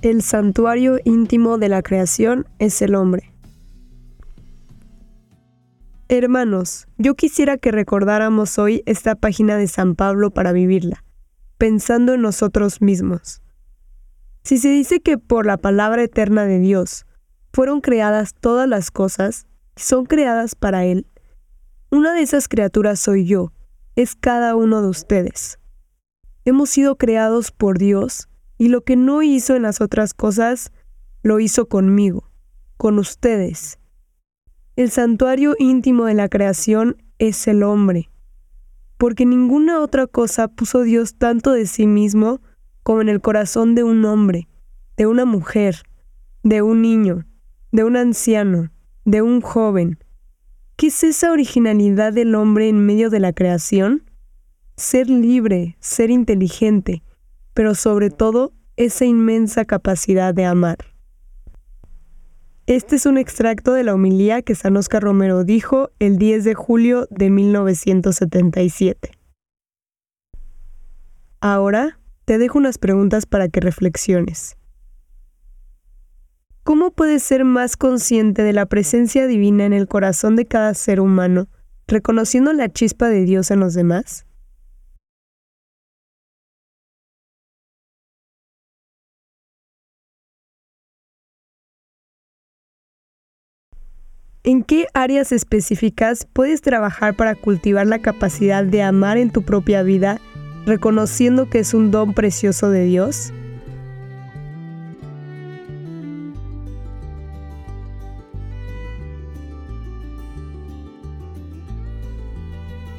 El santuario íntimo de la creación es el hombre. Hermanos, yo quisiera que recordáramos hoy esta página de San Pablo para vivirla, pensando en nosotros mismos. Si se dice que por la palabra eterna de Dios fueron creadas todas las cosas, son creadas para Él, una de esas criaturas soy yo, es cada uno de ustedes. Hemos sido creados por Dios y lo que no hizo en las otras cosas, lo hizo conmigo, con ustedes. El santuario íntimo de la creación es el hombre, porque ninguna otra cosa puso Dios tanto de sí mismo como en el corazón de un hombre, de una mujer, de un niño, de un anciano, de un joven. ¿Qué es esa originalidad del hombre en medio de la creación? Ser libre, ser inteligente, pero sobre todo esa inmensa capacidad de amar. Este es un extracto de la homilía que San Oscar Romero dijo el 10 de julio de 1977. Ahora te dejo unas preguntas para que reflexiones. ¿Cómo puedes ser más consciente de la presencia divina en el corazón de cada ser humano, reconociendo la chispa de Dios en los demás? ¿En qué áreas específicas puedes trabajar para cultivar la capacidad de amar en tu propia vida, reconociendo que es un don precioso de Dios?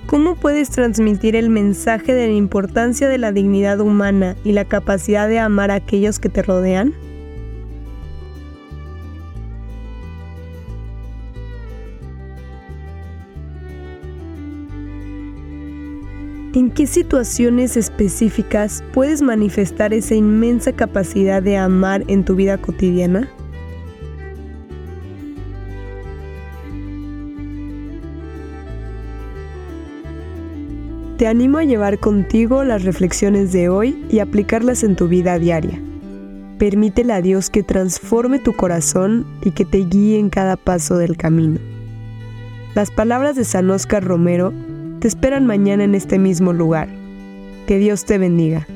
¿Cómo puedes transmitir el mensaje de la importancia de la dignidad humana y la capacidad de amar a aquellos que te rodean? ¿En qué situaciones específicas puedes manifestar esa inmensa capacidad de amar en tu vida cotidiana? Te animo a llevar contigo las reflexiones de hoy y aplicarlas en tu vida diaria. Permítele a Dios que transforme tu corazón y que te guíe en cada paso del camino. Las palabras de San Oscar Romero te esperan mañana en este mismo lugar. Que Dios te bendiga.